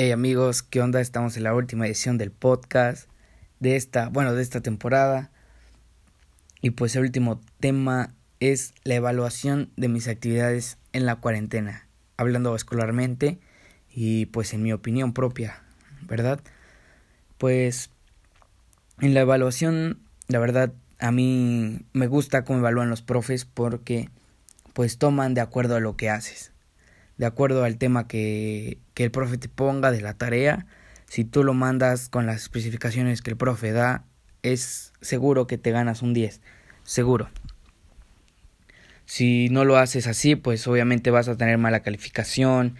Hey amigos, ¿qué onda? Estamos en la última edición del podcast de esta, bueno, de esta temporada. Y pues el último tema es la evaluación de mis actividades en la cuarentena, hablando escolarmente y pues en mi opinión propia, ¿verdad? Pues en la evaluación, la verdad, a mí me gusta cómo evalúan los profes porque pues toman de acuerdo a lo que haces de acuerdo al tema que, que el profe te ponga de la tarea. Si tú lo mandas con las especificaciones que el profe da, es seguro que te ganas un 10. Seguro. Si no lo haces así, pues obviamente vas a tener mala calificación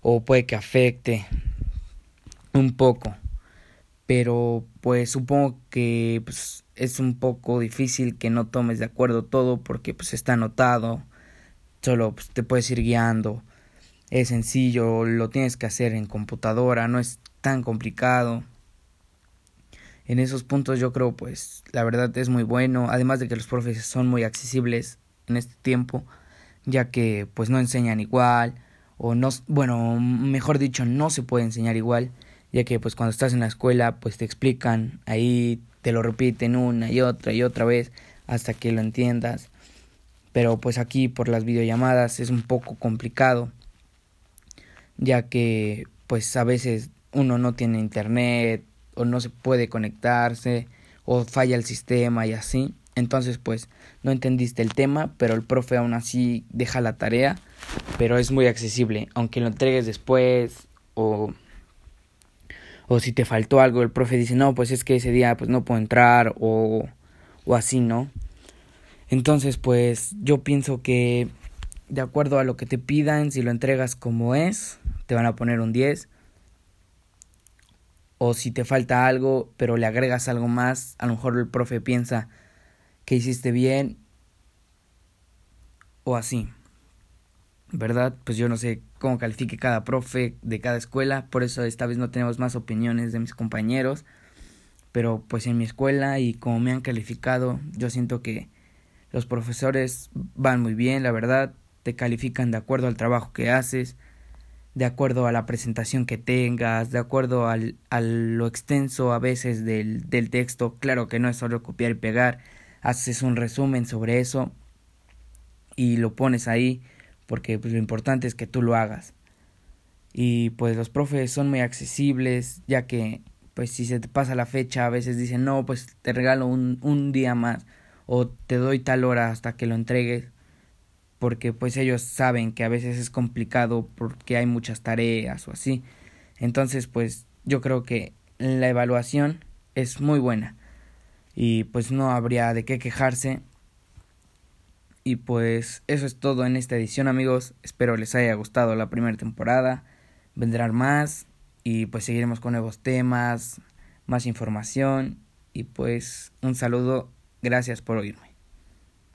o puede que afecte un poco. Pero pues supongo que pues, es un poco difícil que no tomes de acuerdo todo porque pues está anotado. Solo pues, te puedes ir guiando es sencillo, lo tienes que hacer en computadora, no es tan complicado. En esos puntos yo creo pues la verdad es muy bueno, además de que los profes son muy accesibles en este tiempo, ya que pues no enseñan igual o no, bueno, mejor dicho, no se puede enseñar igual, ya que pues cuando estás en la escuela pues te explican ahí, te lo repiten una y otra y otra vez hasta que lo entiendas. Pero pues aquí por las videollamadas es un poco complicado ya que pues a veces uno no tiene internet o no se puede conectarse o falla el sistema y así. Entonces pues no entendiste el tema, pero el profe aún así deja la tarea, pero es muy accesible, aunque lo entregues después o o si te faltó algo, el profe dice, "No, pues es que ese día pues no puedo entrar" o o así, ¿no? Entonces, pues yo pienso que de acuerdo a lo que te pidan, si lo entregas como es, te van a poner un 10. O si te falta algo, pero le agregas algo más, a lo mejor el profe piensa que hiciste bien. O así. ¿Verdad? Pues yo no sé cómo califique cada profe de cada escuela. Por eso esta vez no tenemos más opiniones de mis compañeros. Pero pues en mi escuela y como me han calificado, yo siento que los profesores van muy bien, la verdad te califican de acuerdo al trabajo que haces, de acuerdo a la presentación que tengas, de acuerdo al, a lo extenso a veces del, del texto. Claro que no es solo copiar y pegar, haces un resumen sobre eso y lo pones ahí porque pues, lo importante es que tú lo hagas. Y pues los profes son muy accesibles, ya que pues si se te pasa la fecha a veces dicen no, pues te regalo un, un día más o te doy tal hora hasta que lo entregues porque pues ellos saben que a veces es complicado porque hay muchas tareas o así. Entonces pues yo creo que la evaluación es muy buena y pues no habría de qué quejarse. Y pues eso es todo en esta edición amigos. Espero les haya gustado la primera temporada. Vendrán más y pues seguiremos con nuevos temas, más información y pues un saludo. Gracias por oírme.